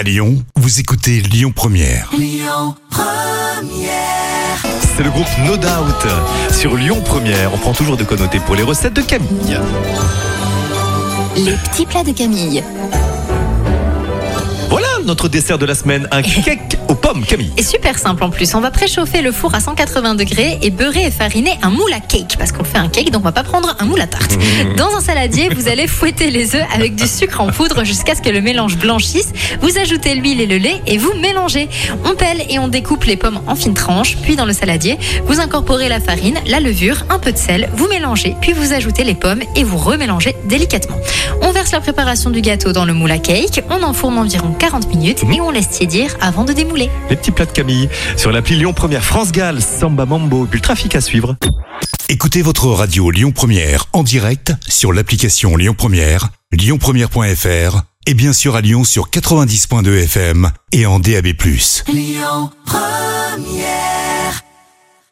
À Lyon, vous écoutez Lyon Première. C'est le groupe No Doubt sur Lyon Première. On prend toujours de connoter pour les recettes de Camille. Les petits plats de Camille. Notre dessert de la semaine, un cake aux pommes, Camille. Et super simple en plus. On va préchauffer le four à 180 degrés et beurrer et fariner un moule à cake. Parce qu'on fait un cake, donc on va pas prendre un moule à tarte. Dans un saladier, vous allez fouetter les œufs avec du sucre en poudre jusqu'à ce que le mélange blanchisse. Vous ajoutez l'huile et le lait et vous mélangez. On pèle et on découpe les pommes en fines tranches. Puis dans le saladier, vous incorporez la farine, la levure, un peu de sel. Vous mélangez, puis vous ajoutez les pommes et vous remélangez délicatement. On verse la préparation du gâteau dans le moule à cake. On enfourne environ 40 minutes et on laisse tiédir avant de démouler. Les petits plats de Camille sur l'appli Lyon Première France Gall, Samba Mambo, puis le trafic à suivre. Écoutez votre radio Lyon Première en direct sur l'application Lyon Première, lyonpremière.fr et bien sûr à Lyon sur 90.2 FM et en DAB+.